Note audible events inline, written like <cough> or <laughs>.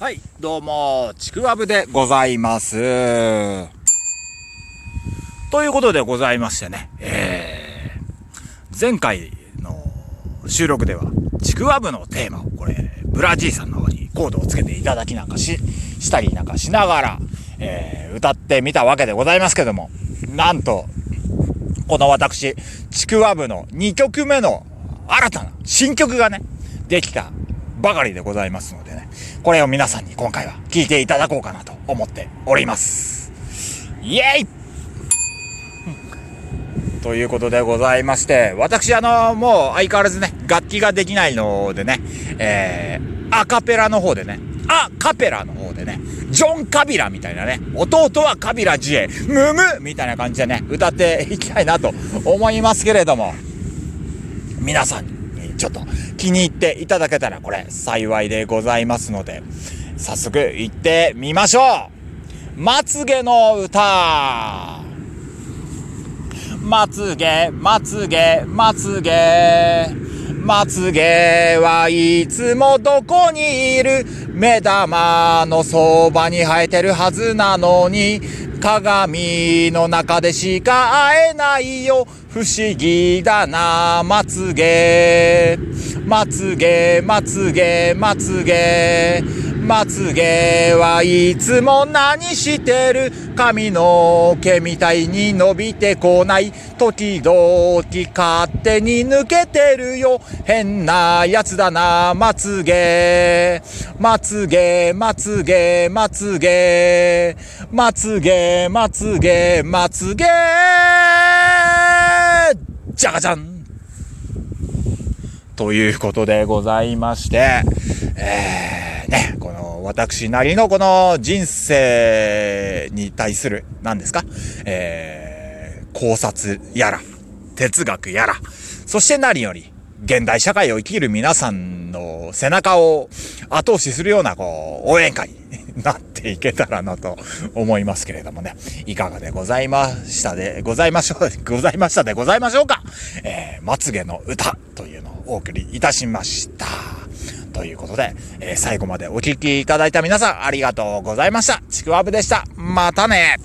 はい、どうも、ちくわぶでございます。ということでございましてね、えー、前回の収録では、ちくわぶのテーマを、これ、ブラジーさんの方にコードをつけていただきなんかし、したりなんかしながら、えー、歌ってみたわけでございますけども、なんと、この私、ちくわぶの2曲目の新たな新曲がね、できたばかりでございますのでね、これを皆さんに今回は聞いていただこうかなと思っております。イエイということでございまして、私あの、もう相変わらずね、楽器ができないのでね、えー、アカペラの方でね、アカペラの方でね、ジョン・カビラみたいなね、弟はカビラジエ、ムムみたいな感じでね、歌っていきたいなと思いますけれども、皆さんちょっと気に入っていただけたらこれ幸いでございますので、早速行ってみましょう。まつげの歌。まつげ、まつげ、まつげ。まつげはいつもどこにいる。目玉のそばに生えてるはずなのに鏡の中でしか会えないよ不思議だな、まつげ。まつげ、まつげ、まつげ。まつげはいつも何してる髪の毛みたいに伸びてこない。時々勝手に抜けてるよ。変なやつだな、まつげ。まつげ、まつげ、まつげ。まつげ、まつげ、まつげ。じゃがじゃんということでございまして、えー、ね、私なりのこの人生に対する、何ですか？えー、考察やら、哲学やら、そして何より、現代社会を生きる皆さんの背中を後押しするような、こう、応援会 <laughs> になっていけたらなと思いますけれどもね。いかがでございましたでございましょう、ございましたでございましょうか？えー、まつげの歌というのをお送りいたしました。ということで、えー、最後までお聴きいただいた皆さんありがとうございました。ちくわぶでした。またね